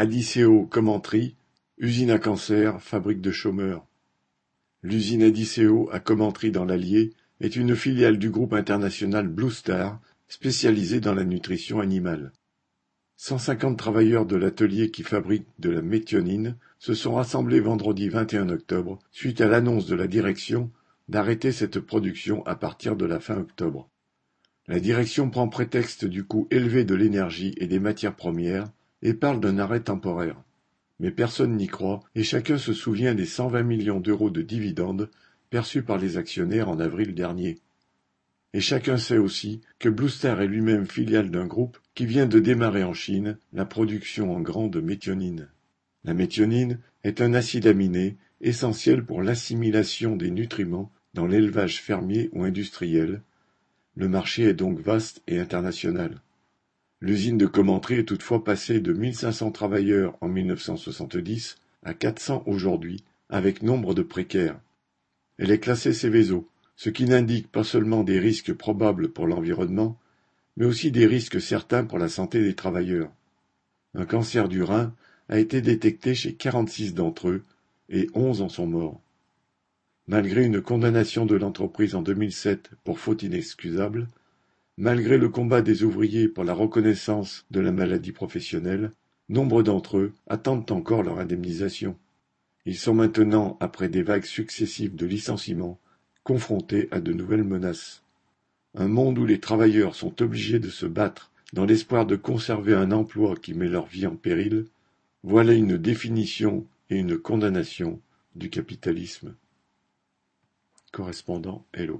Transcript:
Adiceo Commentry, usine à cancer, fabrique de chômeurs. L'usine Adiceo à Commentry dans l'Allier est une filiale du groupe international Blue Star, spécialisée dans la nutrition animale. 150 travailleurs de l'atelier qui fabrique de la méthionine se sont rassemblés vendredi 21 octobre suite à l'annonce de la direction d'arrêter cette production à partir de la fin octobre. La direction prend prétexte du coût élevé de l'énergie et des matières premières et parle d'un arrêt temporaire. Mais personne n'y croit et chacun se souvient des 120 millions d'euros de dividendes perçus par les actionnaires en avril dernier. Et chacun sait aussi que Blue Star est lui-même filiale d'un groupe qui vient de démarrer en Chine la production en grand de méthionine. La méthionine est un acide aminé essentiel pour l'assimilation des nutriments dans l'élevage fermier ou industriel, le marché est donc vaste et international. L'usine de Commentry est toutefois passée de 1500 travailleurs en 1970 à 400 aujourd'hui, avec nombre de précaires. Elle est classée Céveso, ce qui n'indique pas seulement des risques probables pour l'environnement, mais aussi des risques certains pour la santé des travailleurs. Un cancer du rein a été détecté chez 46 d'entre eux et 11 en sont morts. Malgré une condamnation de l'entreprise en 2007 pour faute inexcusable, malgré le combat des ouvriers pour la reconnaissance de la maladie professionnelle, nombre d'entre eux attendent encore leur indemnisation. Ils sont maintenant, après des vagues successives de licenciements, confrontés à de nouvelles menaces. Un monde où les travailleurs sont obligés de se battre dans l'espoir de conserver un emploi qui met leur vie en péril, voilà une définition et une condamnation du capitalisme. Correspondant Hello